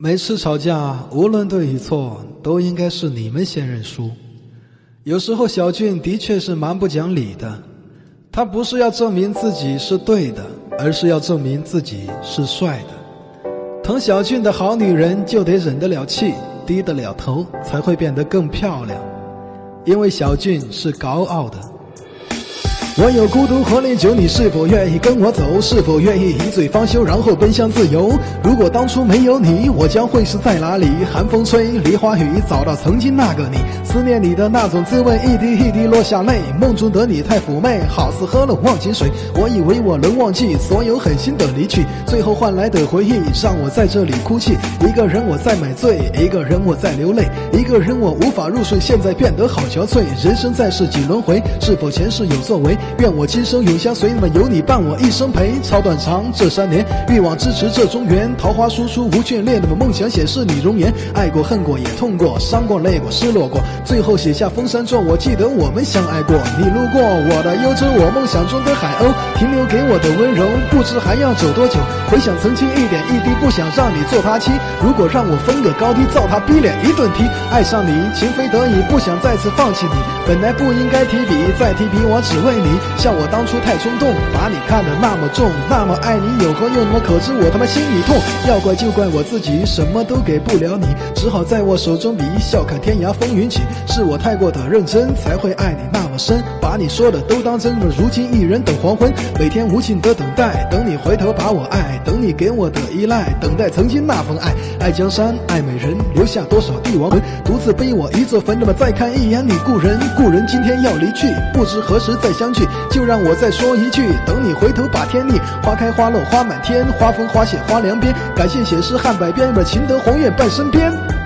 每次吵架，无论对与错，都应该是你们先认输。有时候小俊的确是蛮不讲理的，他不是要证明自己是对的，而是要证明自己是帅的。疼小俊的好女人就得忍得了气，低得了头，才会变得更漂亮。因为小俊是高傲的。我有孤独和烈酒，你是否愿意跟我走？是否愿意一醉方休，然后奔向自由？如果当初没有你，我将会是在哪里？寒风吹，梨花雨，找到曾经那个你，思念你的那种滋味，一滴一滴落下泪。梦中的你太妩媚，好似喝了忘情水。我以为我能忘记所有狠心的离去，最后换来的回忆让我在这里哭泣。一个人我在买醉，一个人我在流泪，一个人我无法入睡，现在变得好憔悴。人生在世几轮回，是否前世有作为？愿我今生永相随，那么有你伴我一生陪。超短长这三年，欲望支持这中原，桃花输出无眷恋，那么梦想显示你容颜。爱过恨过也痛过，伤过累过失落过，最后写下封山作。我记得我们相爱过，你路过我的幽州，我梦想中的海鸥，停留给我的温柔，不知还要走多久。回想曾经一点一滴，不想让你做他妻。如果让我分个高低，照他逼脸一顿踢。爱上你，情非得已，不想再次放弃你。本来不应该提笔，再提笔我只为你。像我当初太冲动，把你看得那么重，那么爱你有何用？我可知我他妈心里痛？要怪就怪我自己，什么都给不了你，只好在我手中比笑看天涯风云起。是我太过的认真，才会爱你那身，把你说的都当真。如今一人等黄昏，每天无尽的等待，等你回头把我爱，等你给我的依赖，等待曾经那份爱。爱江山，爱美人，留下多少帝王魂，独自背我一座坟。那么再看一眼你故人，故人今天要离去，不知何时再相聚。就让我再说一句，等你回头把天逆，花开花落花满天，花风花谢花凉边。感谢写诗汉百篇，情得红艳伴身边。